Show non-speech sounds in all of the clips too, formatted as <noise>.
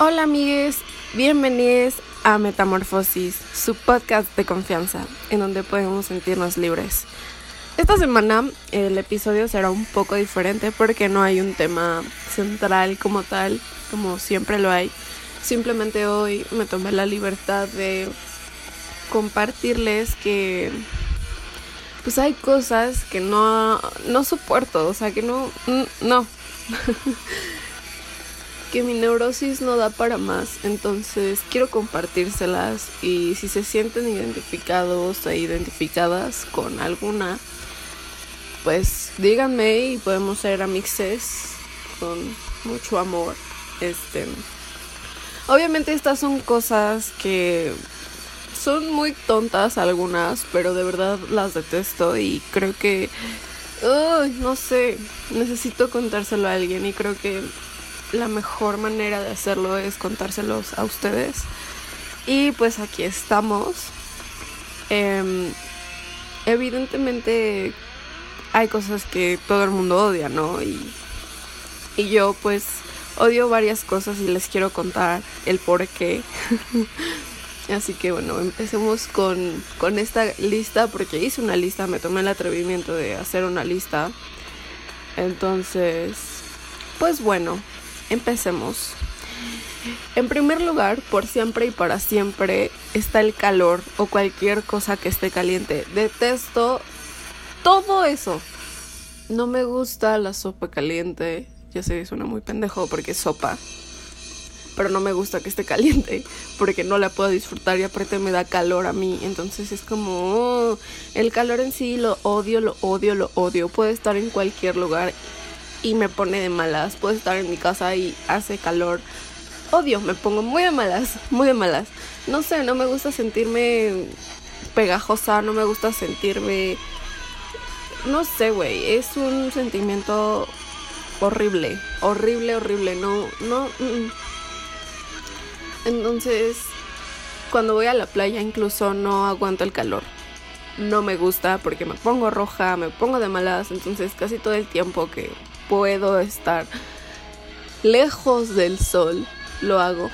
Hola amigues, bienvenidos a Metamorfosis, su podcast de confianza, en donde podemos sentirnos libres. Esta semana el episodio será un poco diferente porque no hay un tema central como tal, como siempre lo hay. Simplemente hoy me tomé la libertad de compartirles que pues hay cosas que no, no soporto, o sea, que no, no. <laughs> que mi neurosis no da para más, entonces quiero compartírselas y si se sienten identificados e identificadas con alguna, pues díganme y podemos ser amixes con mucho amor. Este, obviamente estas son cosas que son muy tontas algunas, pero de verdad las detesto y creo que no sé, necesito contárselo a alguien y creo que la mejor manera de hacerlo es contárselos a ustedes. Y pues aquí estamos. Em, evidentemente hay cosas que todo el mundo odia, ¿no? Y, y yo pues odio varias cosas y les quiero contar el por qué. <laughs> Así que bueno, empecemos con, con esta lista porque hice una lista, me tomé el atrevimiento de hacer una lista. Entonces, pues bueno, Empecemos. En primer lugar, por siempre y para siempre está el calor o cualquier cosa que esté caliente. Detesto todo eso. No me gusta la sopa caliente. Ya sé, suena muy pendejo porque es sopa. Pero no me gusta que esté caliente porque no la puedo disfrutar y aparte me da calor a mí. Entonces es como oh, el calor en sí lo odio, lo odio, lo odio. Puede estar en cualquier lugar y me pone de malas. Puedo estar en mi casa y hace calor. Odio, me pongo muy de malas, muy de malas. No sé, no me gusta sentirme pegajosa, no me gusta sentirme... No sé, güey, es un sentimiento horrible, horrible, horrible, no, no... Mm. Entonces, cuando voy a la playa incluso no aguanto el calor. No me gusta porque me pongo roja, me pongo de malas, entonces casi todo el tiempo que puedo estar lejos del sol, lo hago.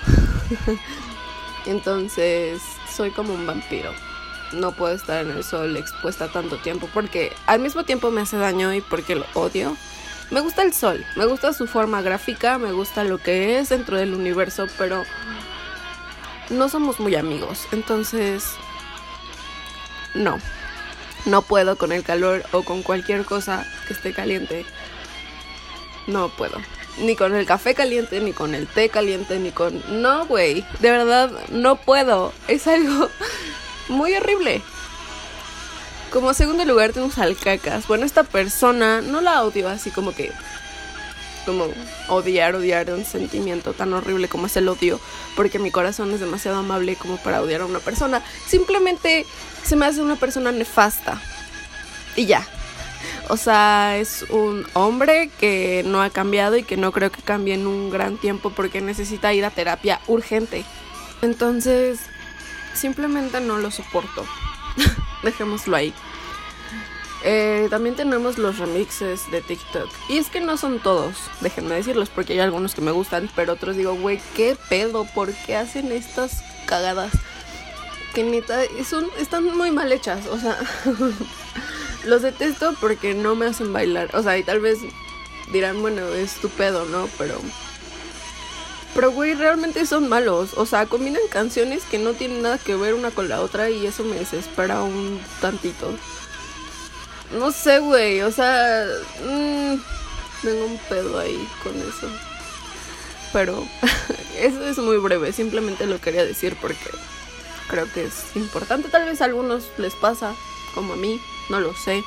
<laughs> Entonces, soy como un vampiro. No puedo estar en el sol expuesta tanto tiempo porque al mismo tiempo me hace daño y porque lo odio. Me gusta el sol, me gusta su forma gráfica, me gusta lo que es dentro del universo, pero no somos muy amigos. Entonces, no. No puedo con el calor o con cualquier cosa que esté caliente no puedo. Ni con el café caliente, ni con el té caliente, ni con... No, güey. De verdad, no puedo. Es algo <laughs> muy horrible. Como segundo lugar tenemos al cacas. Bueno, esta persona no la odio así como que... Como odiar, odiar un sentimiento tan horrible como es el odio. Porque mi corazón es demasiado amable como para odiar a una persona. Simplemente se me hace una persona nefasta. Y ya, o sea, es un hombre que no ha cambiado y que no creo que cambie en un gran tiempo porque necesita ir a terapia urgente. Entonces, simplemente no lo soporto. <laughs> Dejémoslo ahí. Eh, también tenemos los remixes de TikTok. Y es que no son todos, déjenme decirlos, porque hay algunos que me gustan, pero otros digo, güey, ¿qué pedo? ¿Por qué hacen estas cagadas? Que neta, son, están muy mal hechas, o sea... <laughs> Los detesto porque no me hacen bailar. O sea, y tal vez dirán, bueno, es tu pedo, ¿no? Pero. Pero, güey, realmente son malos. O sea, combinan canciones que no tienen nada que ver una con la otra y eso me desespera un tantito. No sé, güey. O sea, mmm, tengo un pedo ahí con eso. Pero <laughs> eso es muy breve. Simplemente lo quería decir porque creo que es importante. Tal vez a algunos les pasa, como a mí no lo sé.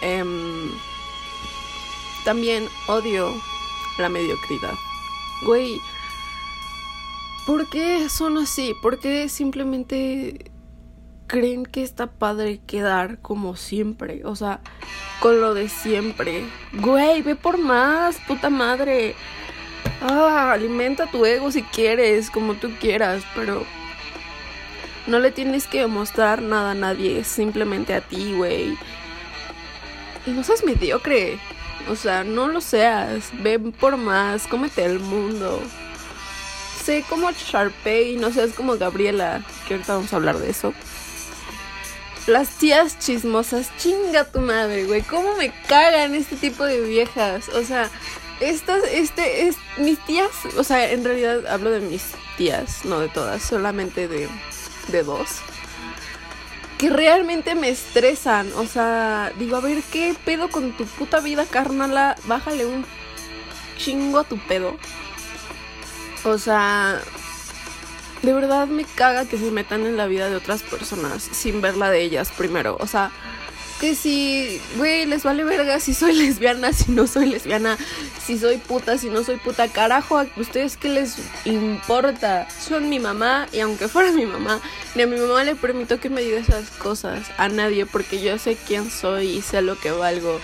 Em, también odio la mediocridad. Güey, ¿por qué son así? ¿Por qué simplemente creen que está padre quedar como siempre? O sea, con lo de siempre. Güey, ve por más, puta madre. Ah, alimenta tu ego si quieres, como tú quieras, pero no le tienes que mostrar nada a nadie, simplemente a ti, güey. Y no seas mediocre. O sea, no lo seas. Ve por más, cómete el mundo. sé, como Sharpay, no sé, es como Gabriela, que ahorita vamos a hablar de eso. Las tías chismosas, chinga tu madre, güey. ¿Cómo me cagan este tipo de viejas? O sea, estas, este, es, mis tías, o sea, en realidad hablo de mis tías, no de todas, solamente de, de dos. Que realmente me estresan, o sea, digo, a ver, ¿qué pedo con tu puta vida, carnala? Bájale un chingo a tu pedo. O sea, de verdad me caga que se metan en la vida de otras personas sin ver la de ellas primero. O sea, que si, güey, les vale verga si soy lesbiana, si no soy lesbiana, si soy puta, si no soy puta. Carajo, ¿a ustedes qué les importa? Son mi mamá y aunque fuera mi mamá, ni a mi mamá le permito que me diga esas cosas a nadie porque yo sé quién soy y sé lo que valgo.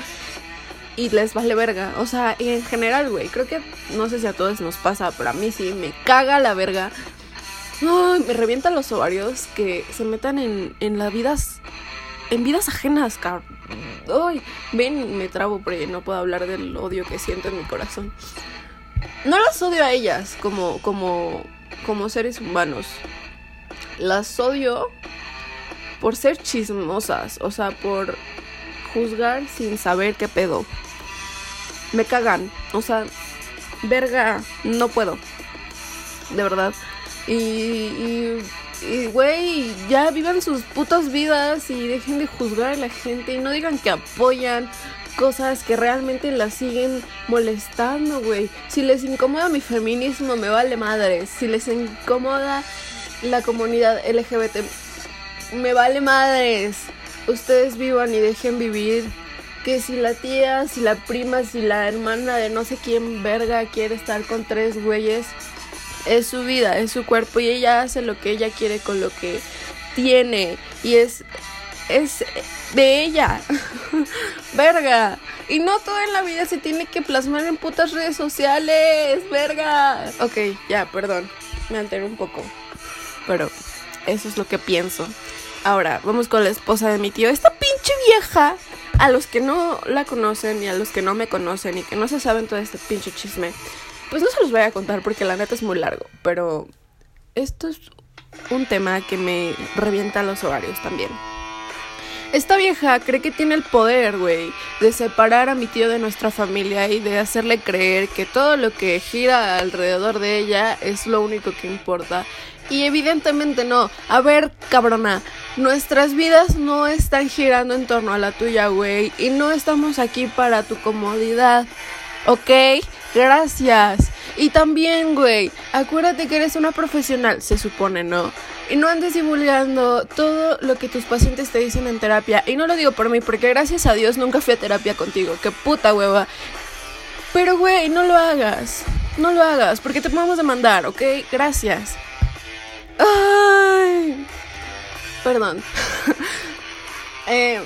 Y les vale verga. O sea, y en general, güey, creo que no sé si a todos nos pasa, pero a mí sí, me caga la verga me revientan los ovarios que se metan en, en las vidas. En vidas ajenas, cabrón. Ay, ven, me trabo porque no puedo hablar del odio que siento en mi corazón. No las odio a ellas como, como, como seres humanos. Las odio por ser chismosas, o sea, por juzgar sin saber qué pedo. Me cagan, o sea, verga, no puedo. De verdad. Y, y, güey, ya vivan sus putas vidas y dejen de juzgar a la gente y no digan que apoyan cosas que realmente las siguen molestando, güey. Si les incomoda mi feminismo, me vale madre. Si les incomoda la comunidad LGBT, me vale madres. Ustedes vivan y dejen vivir. Que si la tía, si la prima, si la hermana de no sé quién verga quiere estar con tres güeyes, es su vida, es su cuerpo y ella hace lo que ella quiere con lo que tiene y es es de ella. <laughs> verga. Y no todo en la vida se tiene que plasmar en putas redes sociales, verga. Ok, ya, perdón. Me alteré un poco. Pero eso es lo que pienso. Ahora, vamos con la esposa de mi tío. Esta pinche vieja, a los que no la conocen y a los que no me conocen y que no se saben todo este pinche chisme, pues no se los voy a contar porque la neta es muy largo, pero esto es un tema que me revienta los horarios también. Esta vieja cree que tiene el poder, güey, de separar a mi tío de nuestra familia y de hacerle creer que todo lo que gira alrededor de ella es lo único que importa. Y evidentemente no. A ver, cabrona, nuestras vidas no están girando en torno a la tuya, güey. Y no estamos aquí para tu comodidad. ¿Ok? Gracias. Y también, güey, acuérdate que eres una profesional, se supone, ¿no? Y no andes divulgando todo lo que tus pacientes te dicen en terapia. Y no lo digo por mí, porque gracias a Dios nunca fui a terapia contigo. Qué puta hueva. Pero, güey, no lo hagas. No lo hagas, porque te podemos demandar, ¿ok? Gracias. Ay. Perdón. <laughs> eh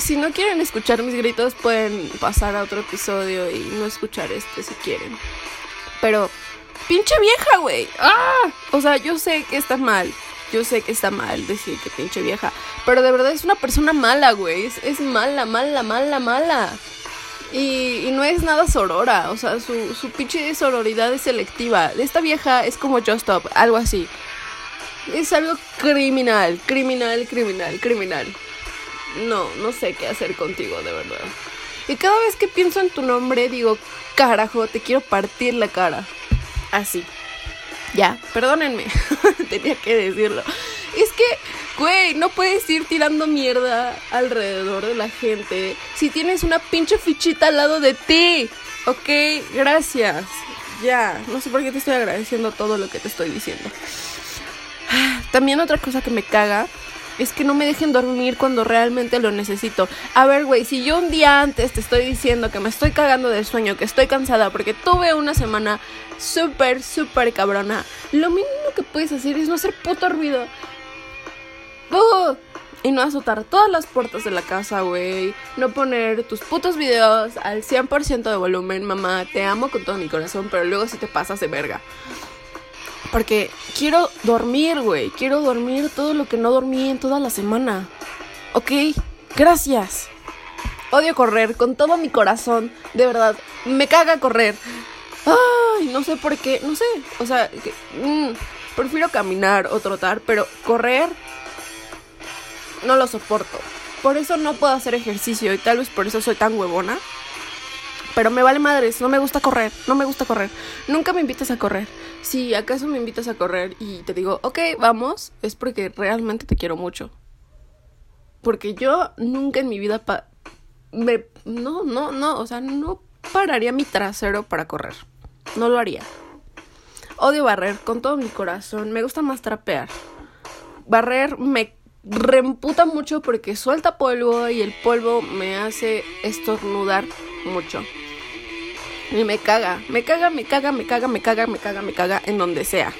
si no quieren escuchar mis gritos, pueden pasar a otro episodio y no escuchar este si quieren. Pero, pinche vieja, güey. ¡Ah! O sea, yo sé que está mal. Yo sé que está mal decir que pinche vieja. Pero de verdad es una persona mala, güey. Es, mala, mala, mala, mala. Y, y, no es nada sorora. O sea, su, su pinche sororidad es selectiva. Esta vieja es como Just Stop, algo así. Es algo criminal, criminal, criminal, criminal no, no sé qué hacer contigo, de verdad. Y cada vez que pienso en tu nombre, digo, carajo, te quiero partir la cara. Así. Ya, perdónenme, <laughs> tenía que decirlo. Es que, güey, no puedes ir tirando mierda alrededor de la gente si tienes una pinche fichita al lado de ti. Ok, gracias. Ya, no sé por qué te estoy agradeciendo todo lo que te estoy diciendo. También otra cosa que me caga es que no me dejen dormir cuando realmente lo necesito. A ver, güey, si yo un día antes te estoy diciendo que me estoy cagando de sueño, que estoy cansada porque tuve una semana súper, súper cabrona, lo mínimo que puedes hacer es no hacer puto ruido. Y no azotar todas las puertas de la casa, güey. No poner tus putos videos al 100% de volumen, mamá. Te amo con todo mi corazón, pero luego si te pasas de verga. Porque quiero dormir, güey. Quiero dormir todo lo que no dormí en toda la semana. ¿Ok? Gracias. Odio correr con todo mi corazón. De verdad. Me caga correr. Ay, no sé por qué, no sé, o sea, mm, prefiero caminar o trotar, pero correr no lo soporto. Por eso no puedo hacer ejercicio y tal vez por eso soy tan huevona. Pero me vale madres, no me gusta correr, no me gusta correr. Nunca me invitas a correr. Si acaso me invitas a correr y te digo, ok, vamos, es porque realmente te quiero mucho. Porque yo nunca en mi vida me no, no, no, o sea, no pararía mi trasero para correr. No lo haría. Odio barrer con todo mi corazón. Me gusta más trapear. Barrer me reemputa mucho porque suelta polvo y el polvo me hace estornudar mucho. Y me caga, me caga, me caga, me caga, me caga, me caga, me caga en donde sea.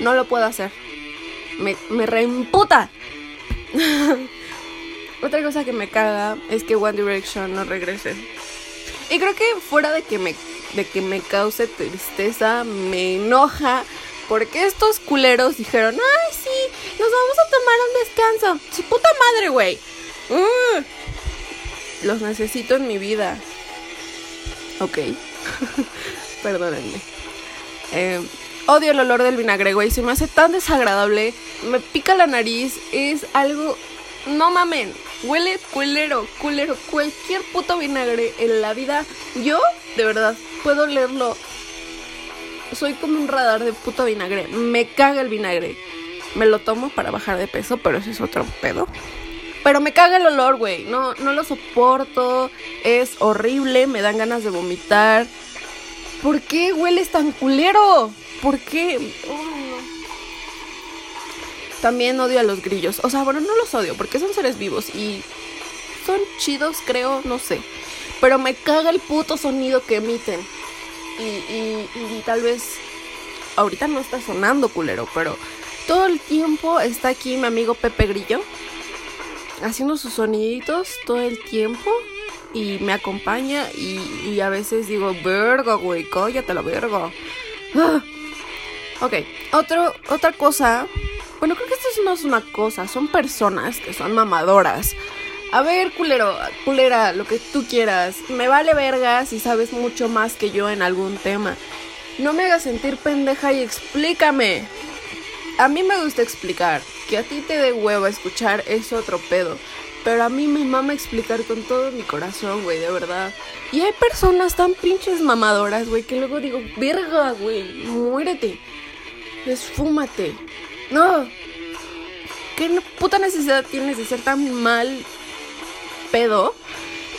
No lo puedo hacer. Me, me reemputa. <laughs> Otra cosa que me caga es que One Direction no regrese. Y creo que fuera de que me, de que me cause tristeza, me enoja. Porque estos culeros dijeron, ay, nos vamos a tomar un descanso. Su puta madre, güey. Uh, los necesito en mi vida. Ok. <laughs> Perdónenme. Eh, odio el olor del vinagre, güey. Se me hace tan desagradable. Me pica la nariz. Es algo... No mamen. Huele culero, culero. Cualquier puto vinagre en la vida. Yo, de verdad, puedo leerlo. Soy como un radar de puto vinagre. Me caga el vinagre. Me lo tomo para bajar de peso, pero ese es otro pedo. Pero me caga el olor, güey. No, no lo soporto. Es horrible. Me dan ganas de vomitar. ¿Por qué hueles tan culero? ¿Por qué? También odio a los grillos. O sea, bueno, no los odio porque son seres vivos y son chidos, creo, no sé. Pero me caga el puto sonido que emiten. Y, y, y tal vez ahorita no está sonando culero, pero todo el tiempo está aquí mi amigo Pepe Grillo haciendo sus soniditos todo el tiempo y me acompaña y, a veces digo, verga, güey, cállate la verga. Ah. Ok, otra cosa. Bueno, creo que esto no es una cosa, son personas que son mamadoras. A ver, culero, culera, lo que tú quieras. Me vale verga si sabes mucho más que yo en algún tema. No me hagas sentir pendeja y explícame. A mí me gusta explicar. Que a ti te dé huevo escuchar es otro pedo. Pero a mí me mama explicar con todo mi corazón, güey, de verdad. Y hay personas tan pinches mamadoras, güey, que luego digo, verga, güey, muérete. Esfúmate. No. ¿Qué puta necesidad tienes de ser tan mal pedo?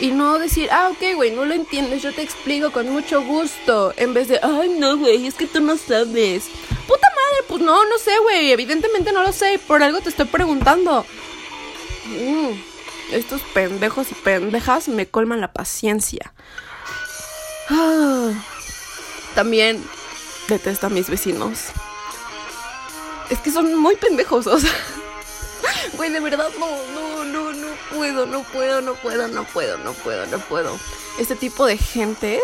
Y no decir, ah, ok, güey, no lo entiendes, yo te explico con mucho gusto. En vez de, ay, no, güey, es que tú no sabes. Puta madre, pues no, no sé, güey. Evidentemente no lo sé. Por algo te estoy preguntando. Mm estos pendejos y pendejas me colman la paciencia. Ah, también detesto a mis vecinos. Es que son muy pendejos, o sea. <laughs> Güey, de verdad, no, no, puedo, no puedo, no puedo, no puedo, no puedo, no puedo. Este tipo de gente.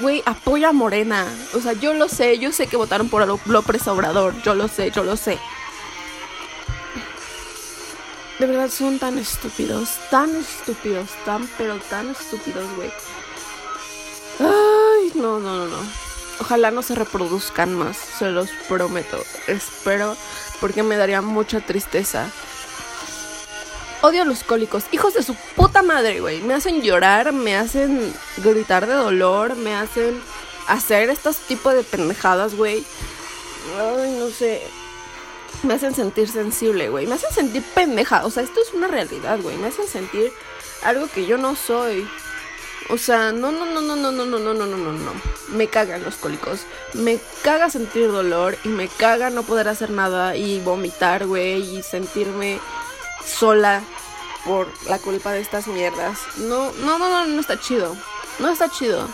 Güey, apoya a Morena. O sea, yo lo sé, yo sé que votaron por López Obrador. Yo lo sé, yo lo sé. De verdad son tan estúpidos, tan estúpidos, tan pero tan estúpidos, güey. Ay, no, no, no, no. Ojalá no se reproduzcan más, se los prometo. Espero porque me daría mucha tristeza. Odio los cólicos, hijos de su puta madre, güey. Me hacen llorar, me hacen gritar de dolor, me hacen hacer estos tipos de pendejadas, güey. Ay, no sé me hacen sentir sensible, güey. Me hacen sentir pendeja. O sea, esto es una realidad, güey. Me hacen sentir algo que yo no soy. O sea, no, no, no, no, no, no, no, no, no, no, no, no. Me cagan los cólicos. Me caga sentir dolor y me caga no poder hacer nada y vomitar, güey, y sentirme sola por la culpa de estas mierdas. No, no, no, no, no está chido. No está chido.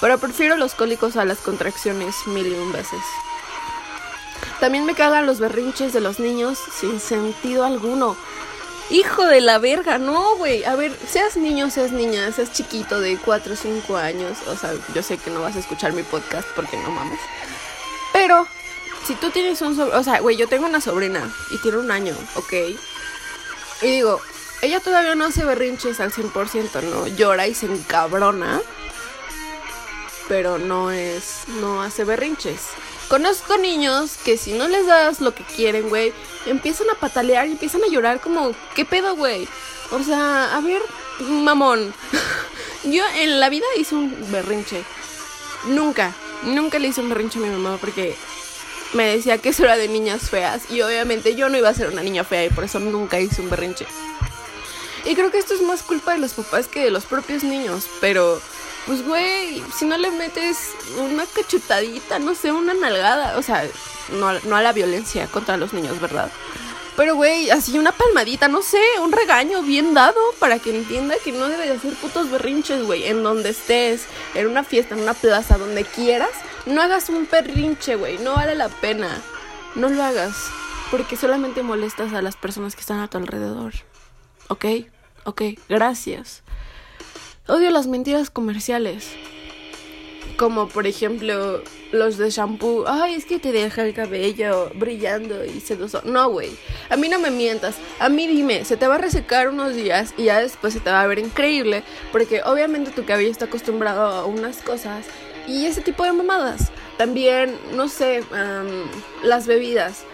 Pero prefiero los cólicos a las contracciones mil y un veces. También me cagan los berrinches de los niños sin sentido alguno. Hijo de la verga, no, güey. A ver, seas niño, seas niña, seas chiquito de 4 o 5 años. O sea, yo sé que no vas a escuchar mi podcast porque no mames. Pero, si tú tienes un sobrino, o sea, güey, yo tengo una sobrina y tiene un año, ¿ok? Y digo, ella todavía no hace berrinches al 100%, ¿no? Llora y se encabrona. pero no es, no hace berrinches. Conozco niños que si no les das lo que quieren, güey, empiezan a patalear y empiezan a llorar como, ¿qué pedo, güey? O sea, a ver, mamón. <laughs> Yo en la vida hice un berrinche. Nunca, nunca le hice un berrinche a mi mamá porque me decía que eso era de niñas feas. Y obviamente yo no iba a ser una niña fea y por eso nunca hice un berrinche. Y creo que esto es más culpa de los papás que de los propios niños. Pero, pues, güey, si no le metes una cachetadita, no sé, una nalgada. O sea, no, no a la violencia contra los niños, ¿verdad? Pero, güey, así una palmadita, no sé, un regaño bien dado para que entienda que no debe de hacer putos berrinches, güey. En donde estés, en una fiesta, en una plaza, donde quieras, no hagas un berrinche, güey. No vale la pena. No lo hagas. Porque solamente molestas a las personas que están a tu alrededor. ¿Ok? Ok, gracias. Odio las mentiras comerciales. Como por ejemplo los de shampoo. Ay, es que te deja el cabello brillando y sedoso. No, güey. A mí no me mientas. A mí dime, se te va a resecar unos días y ya después se te va a ver increíble. Porque obviamente tu cabello está acostumbrado a unas cosas y ese tipo de mamadas. También, no sé, las bebidas.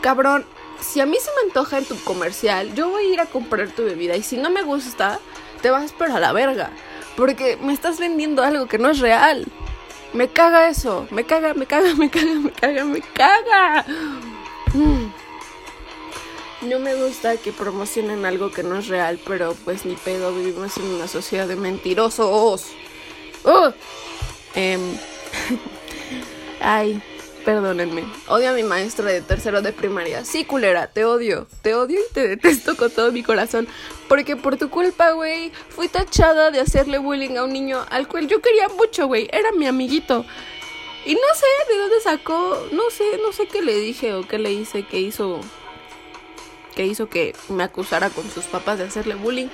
Cabrón, si a mí se me antoja en tu comercial, yo voy a ir a comprar tu bebida y si no me gusta, te vas pero a la verga. Porque me estás vendiendo algo que no es real. Me caga eso. Me caga, me caga, me caga, me caga, me caga. Mm. No me gusta que promocionen algo que no es real, pero pues ni pedo, vivimos en una sociedad de mentirosos. ¡Oh! <laughs> Ay, perdónenme. Odio a mi maestra de tercero de primaria. Sí, culera, te odio. Te odio y te detesto con todo mi corazón. Porque por tu culpa, güey, fui tachada de hacerle bullying a un niño al cual yo quería mucho, güey. Era mi amiguito. Y no sé de dónde sacó, no sé, no sé qué le dije o qué le hice, que hizo que hizo que me acusara con sus papás de hacerle bullying.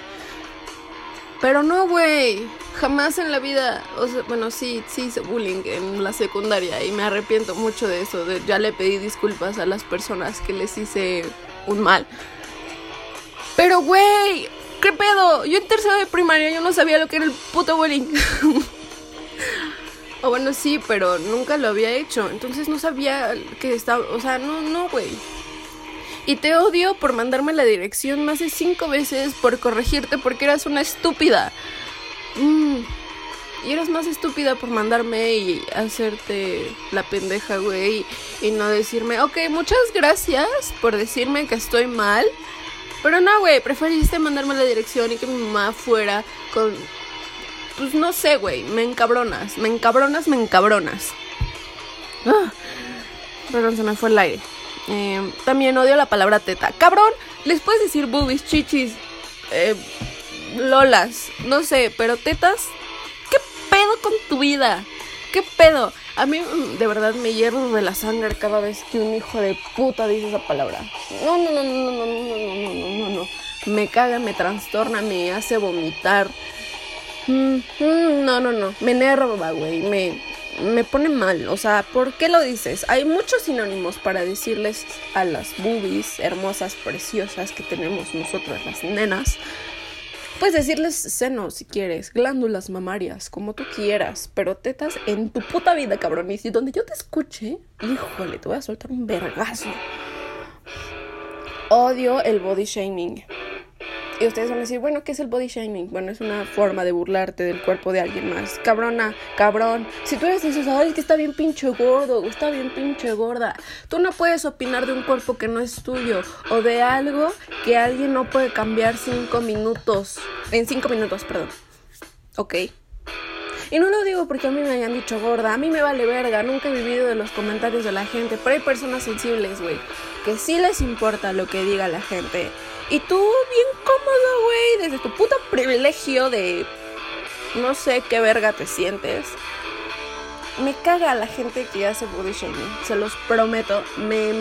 Pero no, güey. Jamás en la vida. O sea, bueno, sí, sí hice bullying en la secundaria y me arrepiento mucho de eso. ya le pedí disculpas a las personas que les hice un mal. Pero, güey, ¿qué pedo? Yo en tercero de primaria yo no sabía lo que era el puto bullying. <laughs> o bueno, sí, pero nunca lo había hecho. Entonces no sabía que estaba. O sea, no, no, güey. Y te odio por mandarme la dirección más de cinco veces, por corregirte porque eras una estúpida. Mm. Y eras más estúpida por mandarme y hacerte la pendeja, güey. Y no decirme, ok, muchas gracias por decirme que estoy mal. Pero no, güey, preferiste mandarme la dirección y que mi mamá fuera con... Pues no sé, güey, me encabronas, me encabronas, me encabronas. Ah, perdón, se me fue el aire. Eh, también odio la palabra teta. Cabrón, les puedes decir boobies, chichis, eh, lolas, no sé, pero tetas. ¿Qué pedo con tu vida? ¿Qué pedo? A mí mm, de verdad me hierro de la sangre cada vez que un hijo de puta dice esa palabra. No, no, no, no, no, no, no, no, no, no, no. Me caga, me trastorna, me hace vomitar. Mm, mm, no, no, no. Me enerva, güey. Me, me pone mal. O sea, ¿por qué lo dices? Hay muchos sinónimos para decirles a las boobies hermosas, preciosas que tenemos nosotras las nenas. Puedes decirles senos si quieres, glándulas mamarias, como tú quieras, pero tetas en tu puta vida, cabrón. Y donde yo te escuche, híjole, te voy a soltar un vergazo. Odio el body shaming. Y ustedes van a decir, bueno, ¿qué es el body shaming? Bueno, es una forma de burlarte del cuerpo de alguien más. Cabrona, cabrón. Si tú eres esos, ay, que está bien pinche gordo, está bien pinche gorda. Tú no puedes opinar de un cuerpo que no es tuyo o de algo que alguien no puede cambiar cinco minutos. En cinco minutos, perdón. Ok. Y no lo digo porque a mí me hayan dicho gorda, a mí me vale verga, nunca he vivido de los comentarios de la gente, pero hay personas sensibles, güey, que sí les importa lo que diga la gente. Y tú bien cómodo, güey, desde tu puto privilegio de no sé qué verga te sientes. Me caga la gente que hace body shaming, se los prometo. Me...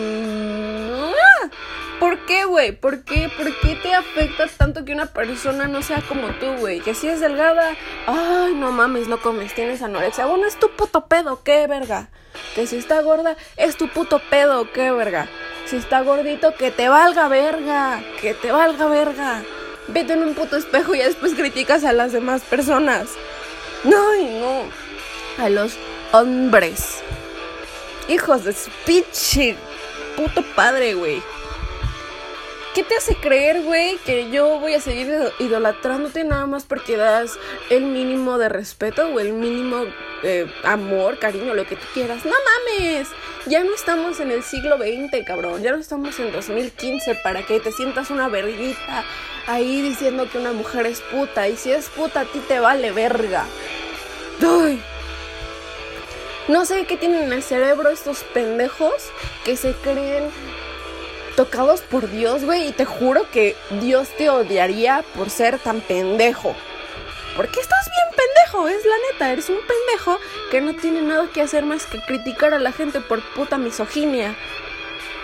¿Por qué, güey? ¿Por qué? ¿Por qué te afecta tanto que una persona no sea como tú, güey? Que si es delgada, ay, no mames, no comes, tienes anorexia. Bueno, es tu puto pedo, qué verga. Que si está gorda, es tu puto pedo, qué verga. Si está gordito, que te valga verga. Que te valga verga. Vete en un puto espejo y después criticas a las demás personas. No, no. a los hombres. Hijos de su pinche puto padre, güey. ¿Qué te hace creer, güey, que yo voy a seguir idolatrándote nada más porque das el mínimo de respeto o el mínimo eh, amor, cariño, lo que tú quieras? No mames. Ya no estamos en el siglo XX, cabrón. Ya no estamos en 2015 para que te sientas una verguita ahí diciendo que una mujer es puta. Y si es puta, a ti te vale verga. Ay. No sé qué tienen en el cerebro estos pendejos que se creen tocados por Dios, güey, y te juro que Dios te odiaría por ser tan pendejo. Porque estás bien pendejo, es la neta, eres un pendejo que no tiene nada que hacer más que criticar a la gente por puta misoginia.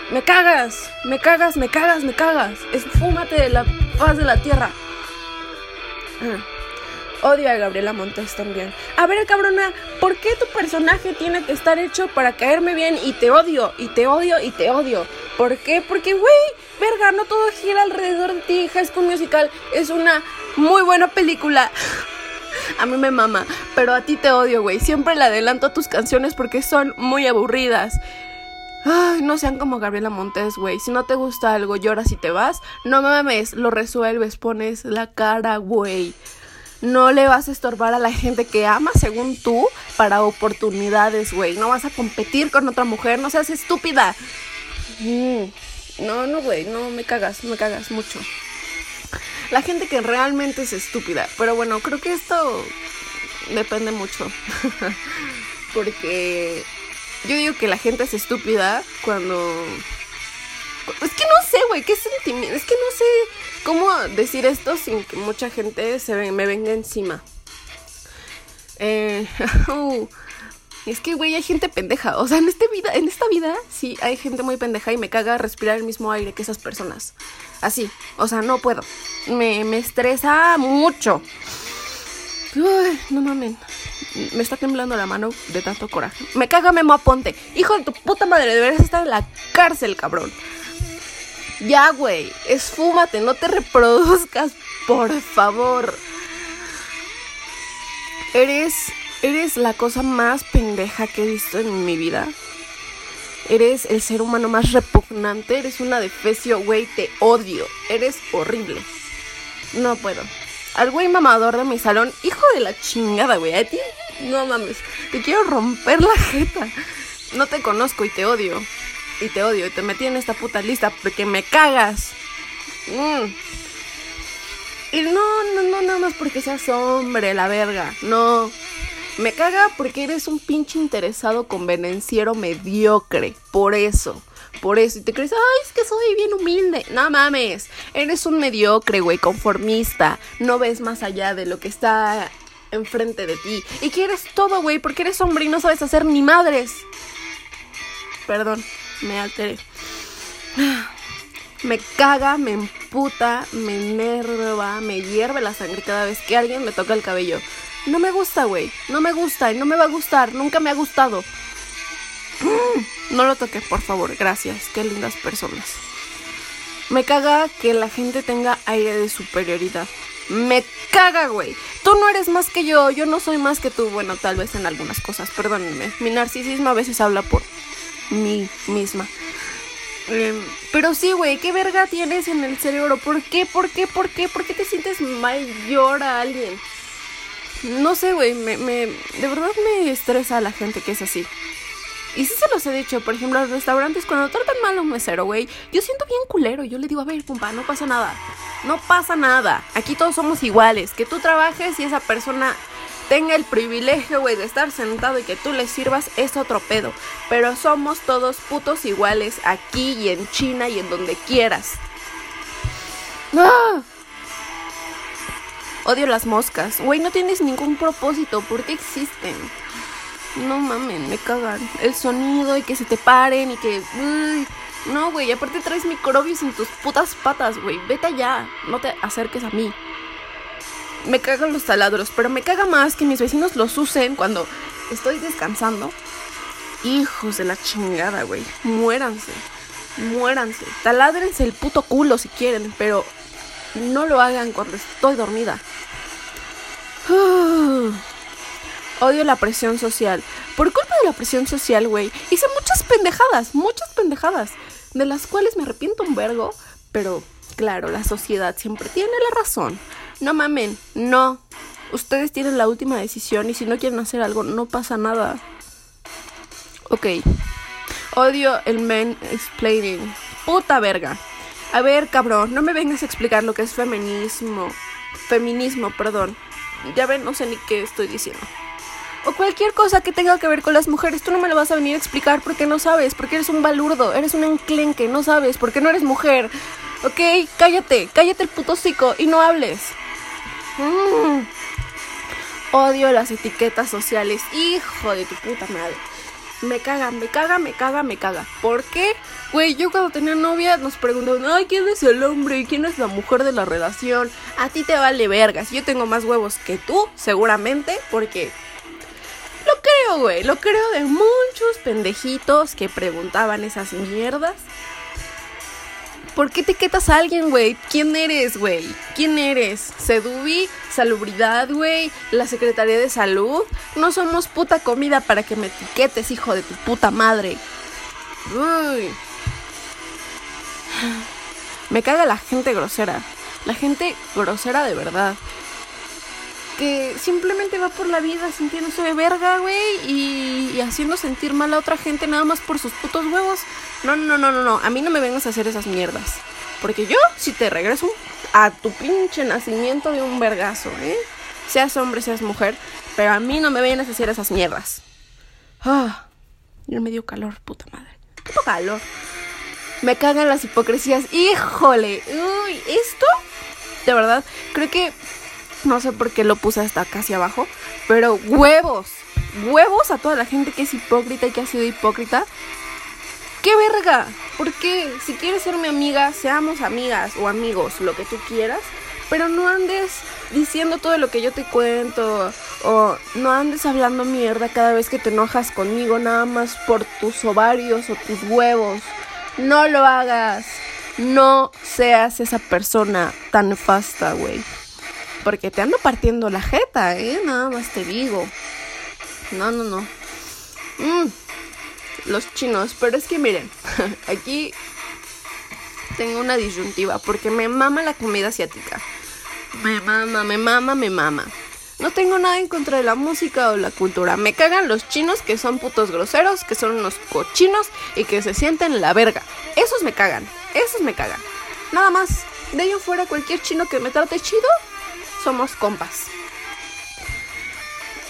Me cagas, me cagas, me cagas, me cagas. Esfúmate de la faz de la tierra. Ah. Odio a Gabriela Montes también. A ver, cabrona, ¿por qué tu personaje tiene que estar hecho para caerme bien y te odio, y te odio, y te odio? ¿Por qué? Porque, güey, verga, no todo gira alrededor de ti. High School Musical es una muy buena película. A mí me mama, pero a ti te odio, güey. Siempre le adelanto a tus canciones porque son muy aburridas. Ay, no sean como Gabriela Montes, güey. Si no te gusta algo, lloras y te vas. No mames, lo resuelves, pones la cara, güey. No le vas a estorbar a la gente que ama según tú para oportunidades, güey. No vas a competir con otra mujer, no seas estúpida. Mm, no, no, güey, no me cagas, me cagas mucho. La gente que realmente es estúpida. Pero bueno, creo que esto depende mucho. <laughs> Porque yo digo que la gente es estúpida cuando... Es que no sé, güey, qué sentimiento. Es que no sé ¿Cómo decir esto sin que mucha gente se me venga encima? Eh, <laughs> uh, es que, güey, hay gente pendeja. O sea, en, este vida, en esta vida sí hay gente muy pendeja y me caga respirar el mismo aire que esas personas. Así, o sea, no puedo. Me, me estresa mucho. Uy, no mames. Me está temblando la mano de tanto coraje. Me caga Memo Aponte. Hijo de tu puta madre, deberías estar en la cárcel, cabrón. Ya, güey, esfúmate, no te reproduzcas, por favor. Eres, eres la cosa más pendeja que he visto en mi vida. Eres el ser humano más repugnante, eres una defecio, güey, te odio. Eres horrible. No puedo. Al güey mamador de mi salón, hijo de la chingada, güey, a ti. No mames, te quiero romper la jeta. No te conozco y te odio y te odio y te metí en esta puta lista porque me cagas. Mm. Y no, no, no, nada más porque seas hombre, la verga. No. Me caga porque eres un pinche interesado convenenciero mediocre. Por eso. Por eso. Y te crees, ay, es que soy bien humilde. No mames. Eres un mediocre, güey, conformista. No ves más allá de lo que está enfrente de ti. Y quieres todo, güey, porque eres hombre y no sabes hacer ni madres. Perdón me alteré. Me caga, me emputa, me enerva, me hierve la sangre cada vez que alguien me toca el cabello. No me gusta, güey. No me gusta y no me va a gustar. Nunca me ha gustado. No lo toques, por favor. Gracias. Qué lindas personas. Me caga que la gente tenga aire de superioridad. Me caga, güey. Tú no eres más que yo. Yo no soy más que tú. Bueno, tal vez en algunas cosas. Perdónenme. Mi narcisismo a veces habla por mí misma. Em, pero sí, güey, ¿qué verga tienes en el cerebro? ¿Por qué? ¿Por qué? ¿Por qué? ¿Por qué te sientes mayor a alguien? No sé, güey, me, me, de verdad me estresa la gente que es así. Y sí se los he dicho, por ejemplo, los restaurantes, cuando tratan mal a un mesero, güey, yo siento bien culero. Yo le digo, a ver, pumpa, no pasa nada. No pasa nada. Aquí todos somos iguales. Que tú trabajes y esa persona tenga el privilegio, güey, de estar sentado y que tú le sirvas es otro pedo. Pero somos todos putos iguales aquí y en China y en donde quieras. ¡Ah! Odio las moscas. Güey, no tienes ningún propósito. ¿Por qué existen? No mamen, me cagan. El sonido y que se te paren y que... No, güey, aparte traes microbios en tus putas patas, güey. Vete allá. No te acerques a mí me cagan los taladros, pero me caga más que mis vecinos los usen cuando estoy descansando. Hijos de la chingada, güey. Muéranse. Muéranse. Taládrense el puto culo si quieren, pero no lo hagan cuando estoy dormida. <sighs> Odio la presión social. Por culpa de la presión social, güey, hice muchas pendejadas, muchas pendejadas, de las cuales me arrepiento un vergo, pero claro, la sociedad siempre tiene la razón. No mamen, no. Ustedes tienen la última decisión y si no quieren hacer algo, no pasa nada. Ok. Odio el men explaining. Puta verga. A ver, cabrón, no me vengas a explicar lo que es feminismo. Feminismo, perdón. Ya ven, no sé ni qué estoy diciendo o cualquier cosa que tenga que ver con las mujeres, tú no me lo vas a venir a explicar porque no sabes, porque eres un balurdo, eres un enclenque, no sabes, porque no eres mujer. Ok, cállate, cállate el puto cico y no hables. Mm. Odio las etiquetas sociales, hijo de tu puta madre. Me caga, me caga, me caga, me caga. ¿Por qué? Güey, yo cuando tenía novia nos preguntaban, ay, ¿quién es el hombre y quién es la mujer de la relación? A ti te vale vergas. Yo tengo más huevos que tú, seguramente, porque lo creo, güey. Lo creo de muchos pendejitos que preguntaban esas mierdas. ¿Por qué etiquetas a alguien, güey? ¿Quién eres, güey? ¿Quién eres? ¿Sedubi? ¿Salubridad, güey? ¿La Secretaría de Salud? No somos puta comida para que me etiquetes, hijo de tu puta madre. Uy. Me caga la gente grosera. La gente grosera de verdad que simplemente va por la vida sintiéndose de verga, güey, y, haciendo sentir mal a otra gente nada más por sus putos huevos. No, no, no, no, no, a mí no me vengas a hacer esas mierdas. Porque yo si te regreso a tu pinche nacimiento de un vergazo, ¿eh? Seas hombre, seas mujer, pero a mí no me vengas a hacer esas mierdas. Ah, yo me dio calor, puta madre. Puto calor. Me cagan las hipocresías. Híjole, uy, esto, de verdad, creo que no sé por qué lo puse hasta casi abajo. Pero huevos. Huevos a toda la gente que es hipócrita y que ha sido hipócrita. ¡Qué verga! Porque si quieres ser mi amiga, seamos amigas o amigos, lo que tú quieras. Pero no andes diciendo todo lo que yo te cuento. O no andes hablando mierda cada vez que te enojas conmigo, nada más por tus ovarios o tus huevos. No lo hagas. No seas esa persona tan nefasta, güey. Porque te ando partiendo la jeta, ¿eh? Nada más te digo. No, no, no. Mm, los chinos. Pero es que miren, <laughs> aquí tengo una disyuntiva. Porque me mama la comida asiática. Me mama, me mama, me mama. No tengo nada en contra de la música o la cultura. Me cagan los chinos que son putos groseros, que son unos cochinos y que se sienten la verga. Esos me cagan. Esos me cagan. Nada más. De ello fuera cualquier chino que me trate chido, somos compas.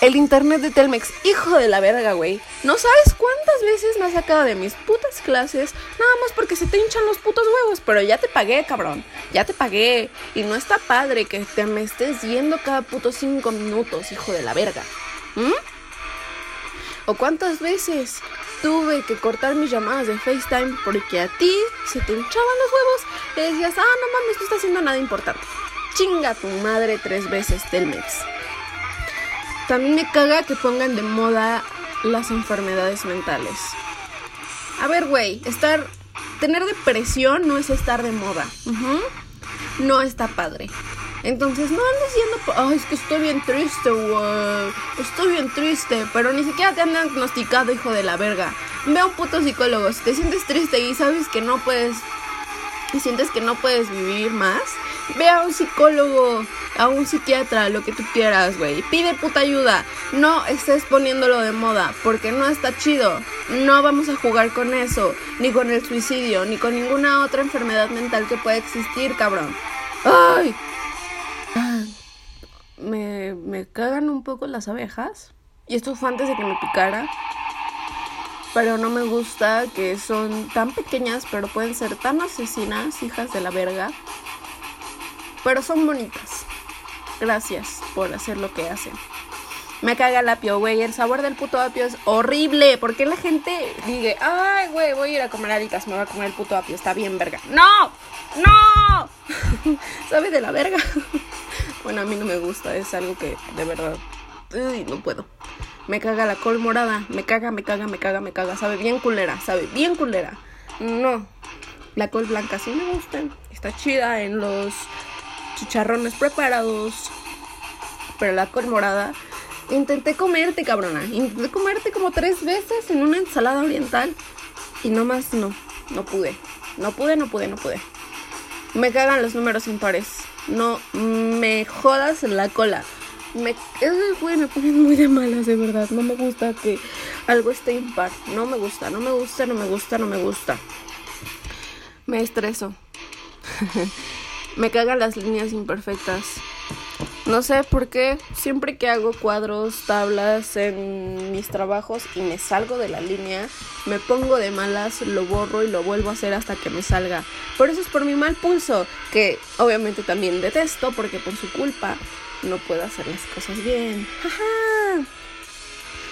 El internet de Telmex, hijo de la verga, güey. No sabes cuántas veces me ha sacado de mis putas clases, nada más porque se te hinchan los putos huevos. Pero ya te pagué, cabrón. Ya te pagué. Y no está padre que te me estés yendo cada puto cinco minutos, hijo de la verga. ¿Mm? ¿O cuántas veces tuve que cortar mis llamadas de FaceTime porque a ti se te hinchaban los huevos y decías, ah, no mames, no está haciendo nada importante. Chinga tu madre tres veces, Telmex. También me caga que pongan de moda las enfermedades mentales. A ver, güey, estar. Tener depresión no es estar de moda. No está padre. Entonces no andes diciendo, ay, es que estoy bien triste, güey. Estoy bien triste, pero ni siquiera te han diagnosticado, hijo de la verga. Ve a un puto psicólogo. Si te sientes triste y sabes que no puedes. Y sientes que no puedes vivir más, Ve a un psicólogo, a un psiquiatra, lo que tú quieras, güey. Pide puta ayuda. No estés poniéndolo de moda, porque no está chido. No vamos a jugar con eso, ni con el suicidio, ni con ninguna otra enfermedad mental que pueda existir, cabrón. ¡Ay! Me, me cagan un poco las abejas. Y esto fue antes de que me picara. Pero no me gusta que son tan pequeñas, pero pueden ser tan asesinas, hijas de la verga pero son bonitas. Gracias por hacer lo que hacen. Me caga el apio, güey. El sabor del puto apio es horrible. ¿Por qué la gente dice, ay, güey, voy a ir a comer alitas, me voy a comer el puto apio? Está bien, verga. ¡No! ¡No! <laughs> ¿Sabe de la verga? <laughs> bueno, a mí no me gusta. Es algo que de verdad. Uy, no puedo. Me caga la col morada. Me caga, me caga, me caga, me caga. Sabe bien culera, sabe bien culera. No. La col blanca sí me gusta. Está chida en los chicharrones preparados, pero la col morada Intenté comerte, cabrona. Intenté comerte como tres veces en una ensalada oriental. Y nomás no, no pude. No pude, no pude, no pude. Me cagan los números impares. No me jodas la cola. Me, esos güey me ponen muy de malas, de verdad. No me gusta que algo esté impar. No me gusta, no me gusta, no me gusta, no me gusta. Me estreso. <laughs> me cagan las líneas imperfectas. No sé por qué siempre que hago cuadros, tablas en mis trabajos y me salgo de la línea, me pongo de malas, lo borro y lo vuelvo a hacer hasta que me salga. Por eso es por mi mal pulso, que obviamente también detesto porque por su culpa no puedo hacer las cosas bien.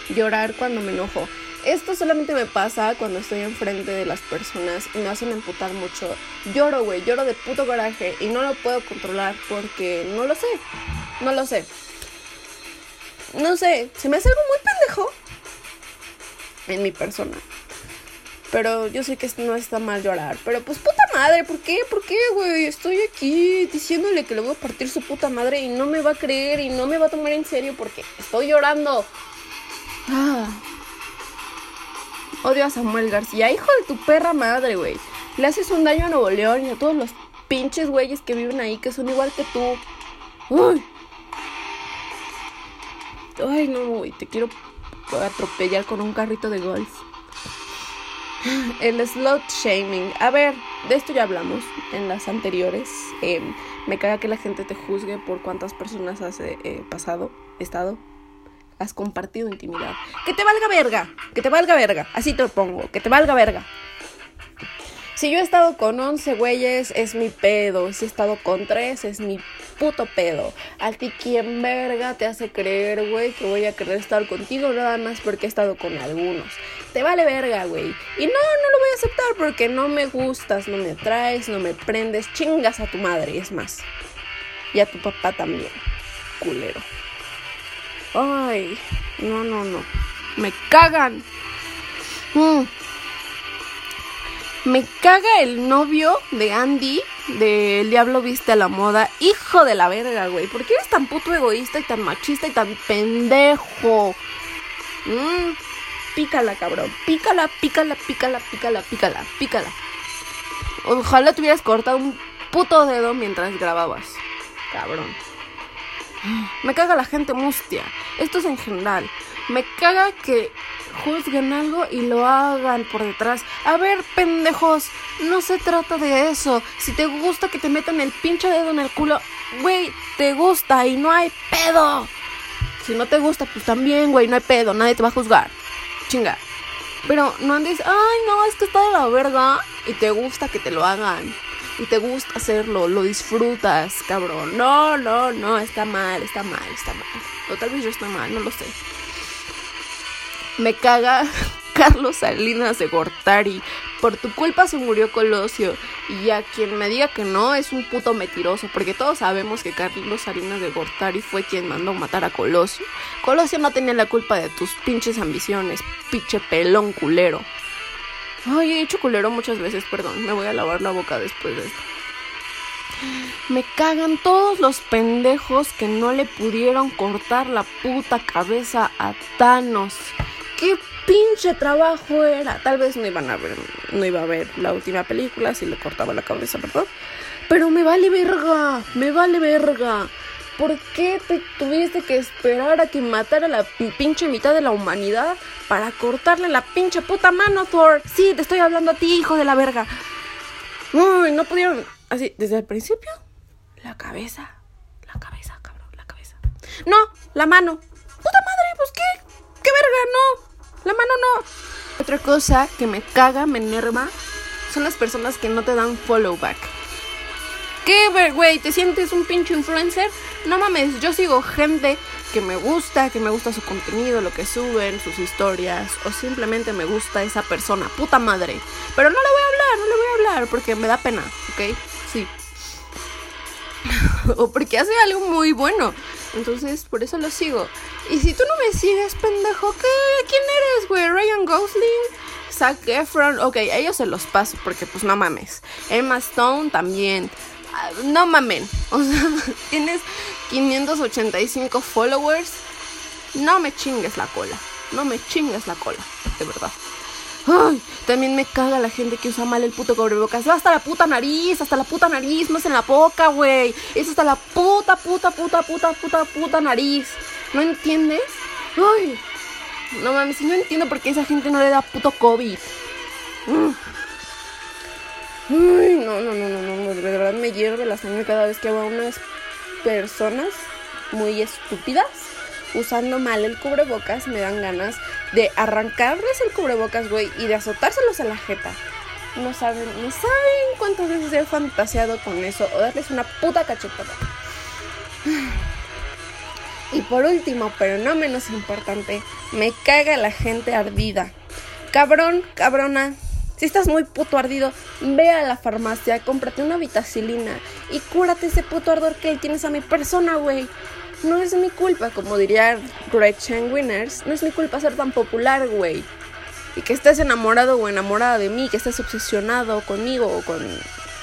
Llorar cuando me enojo. Esto solamente me pasa cuando estoy enfrente de las personas y me hacen emputar mucho. Lloro, güey, lloro de puto coraje y no lo puedo controlar porque no lo sé. No lo sé. No sé, se me hace algo muy pendejo en mi persona. Pero yo sé que no está mal llorar. Pero pues puta madre, ¿por qué? ¿Por qué, güey? Estoy aquí diciéndole que le voy a partir su puta madre y no me va a creer y no me va a tomar en serio porque estoy llorando. Ah. Odio a Samuel García, hijo de tu perra madre, güey. Le haces un daño a Nuevo León y a todos los pinches güeyes que viven ahí que son igual que tú. Uy. Ay, no, güey, te quiero atropellar con un carrito de golf. El slot shaming. A ver, de esto ya hablamos en las anteriores. Em, me caga que la gente te juzgue por cuántas personas has eh, pasado, estado, has compartido intimidad. Que te valga verga, que te valga verga. Así te lo pongo, que te valga verga. Si yo he estado con 11 güeyes, es mi pedo. Si he estado con 3, es mi puto pedo. A ti, ¿quién verga te hace creer, güey, que voy a querer estar contigo nada más porque he estado con algunos? Te vale verga, güey. Y no, no lo voy a aceptar porque no me gustas, no me atraes, no me prendes. Chingas a tu madre, es más. Y a tu papá también, culero. Ay, no, no, no. Me cagan. Mm. Me caga el novio de Andy, de El Diablo Viste a la Moda. Hijo de la verga, güey. ¿Por qué eres tan puto egoísta y tan machista y tan pendejo? Mm, pícala, cabrón. Pícala, pícala, pícala, pícala, pícala, pícala. Ojalá te hubieras cortado un puto dedo mientras grababas. Cabrón. Me caga la gente mustia. Esto es en general. Me caga que juzguen algo y lo hagan por detrás. A ver, pendejos, no se trata de eso. Si te gusta que te metan el pinche dedo en el culo, güey, te gusta y no hay pedo. Si no te gusta, pues también, güey, no hay pedo, nadie te va a juzgar. Chinga. Pero no andes, ay, no, es que está de la verga y te gusta que te lo hagan. Y te gusta hacerlo, lo disfrutas, cabrón. No, no, no, está mal, está mal, está mal. O tal vez yo estoy mal, no lo sé. Me caga <laughs> Carlos Salinas de Gortari. Por tu culpa se murió Colosio. Y a quien me diga que no es un puto mentiroso. Porque todos sabemos que Carlos Salinas de Gortari fue quien mandó matar a Colosio. Colosio no tenía la culpa de tus pinches ambiciones. Pinche pelón culero. Ay, he dicho culero muchas veces, perdón. Me voy a lavar la boca después de esto. Me cagan todos los pendejos que no le pudieron cortar la puta cabeza a Thanos qué pinche trabajo era. Tal vez no iban a ver, no iba a ver la última película si le cortaba la cabeza, ¿verdad? Pero me vale verga, me vale verga. ¿Por qué te tuviste que esperar a que matara la pinche mitad de la humanidad para cortarle la pinche puta mano, Thor? Sí, te estoy hablando a ti, hijo de la verga. Uy, no pudieron. Así, desde el principio, la cabeza, la cabeza, cabrón, la cabeza. No, la mano. Puta madre, pues qué, qué verga, no. La mano no. Otra cosa que me caga, me enerva, son las personas que no te dan follow back. ¿Qué, güey? ¿Te sientes un pinche influencer? No mames, yo sigo gente que me gusta, que me gusta su contenido, lo que suben, sus historias, o simplemente me gusta esa persona, puta madre. Pero no le voy a hablar, no le voy a hablar porque me da pena, ¿ok? Sí. <laughs> o porque hace algo muy bueno. Entonces, por eso lo sigo. Y si tú no me sigues, pendejo, ¿qué? ¿Quién eres, güey? ¿Ryan Gosling? Zac Efron. Ok, ellos se los paso porque, pues, no mames. Emma Stone también. No mamen. <laughs> O sea, tienes 585 followers. no me chingues la cola. No me chingues la cola, de verdad. Ay, también me caga la gente que usa mal el puto cubrebocas. Hasta la puta nariz, hasta la puta nariz, no es en la boca, güey. Es hasta la puta, puta, puta, puta, puta, puta nariz. ¿No entiendes? Ay, no mames, no entiendo por qué esa gente no le da puto COVID. Mm. No, no, no, no, no, de verdad me hierve la sangre cada vez que veo a unas personas muy estúpidas usando mal el cubrebocas. Me dan ganas de arrancarles el cubrebocas, güey, y de azotárselos a la jeta. No saben, no saben cuántas veces he fantaseado con eso o darles una puta cachetada. Y por último, pero no menos importante, me caga la gente ardida. Cabrón, cabrona, si estás muy puto ardido, ve a la farmacia, cómprate una vitacilina y cúrate ese puto ardor que tienes a mi persona, güey. No es mi culpa, como diría Gretchen Winners, no es mi culpa ser tan popular, güey. Y que estés enamorado o enamorada de mí, que estés obsesionado conmigo o con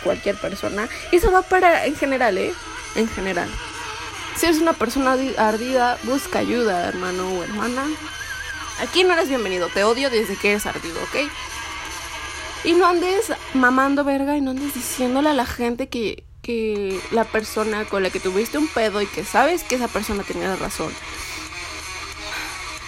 cualquier persona. Y eso va para en general, ¿eh? En general. Si eres una persona ardida, busca ayuda, hermano o hermana. Aquí no eres bienvenido, te odio desde que eres ardido, ¿ok? Y no andes mamando verga y no andes diciéndole a la gente que, que la persona con la que tuviste un pedo y que sabes que esa persona tenía razón.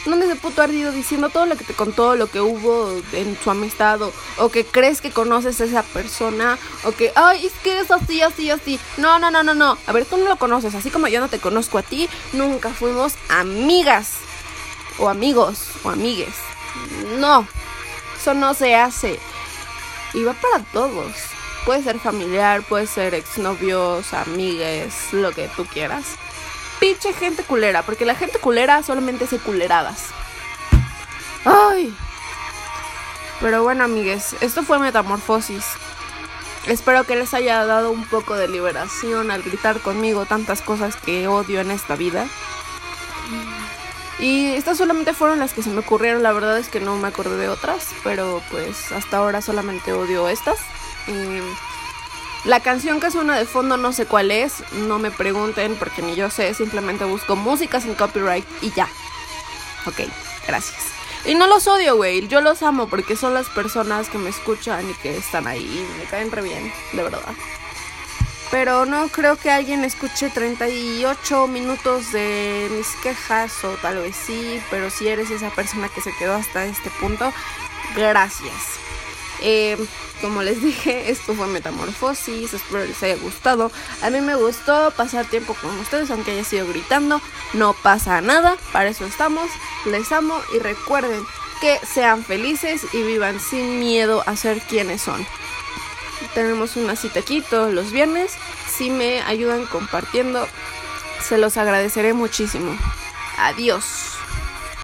No andes de puto ardido diciendo todo lo que te contó, lo que hubo en su amistad, o, que crees que conoces a esa persona, o que, ay, es que es así, así, así. No, no, no, no, no. A ver, tú no lo conoces, así como yo no te conozco a ti, nunca fuimos amigas, o amigos, o amigues. No, eso no se hace. Y va para todos. Puede ser familiar, puede ser exnovios, amigues, lo que tú quieras. Pinche gente culera, porque la gente culera solamente hace culeradas. Ay. Pero bueno, amigues, esto fue Metamorfosis. Espero que les haya dado un poco de liberación al gritar conmigo tantas cosas que odio en esta vida. Y estas solamente fueron las que se me ocurrieron, la verdad es que no me acordé de otras, pero pues hasta ahora solamente odio estas. Em, la canción que suena de fondo no sé cuál es, no me pregunten porque ni yo sé, simplemente busco música sin copyright y ya. Ok, gracias. Y no los odio, güey, yo los amo porque son las personas que me escuchan y que están ahí y me caen re bien, de verdad. Pero no creo que alguien escuche 38 minutos de mis quejas o tal vez sí, pero si eres esa persona que se quedó hasta este punto, gracias. Eh, como les dije, esto fue Metamorfosis, espero les haya gustado. A mí me gustó pasar tiempo con ustedes, aunque haya sido gritando, no pasa nada, para eso estamos, les amo y recuerden que sean felices y vivan sin miedo a ser quienes son. Tenemos una cita aquí todos los viernes, si me ayudan compartiendo, se los agradeceré muchísimo. Adiós.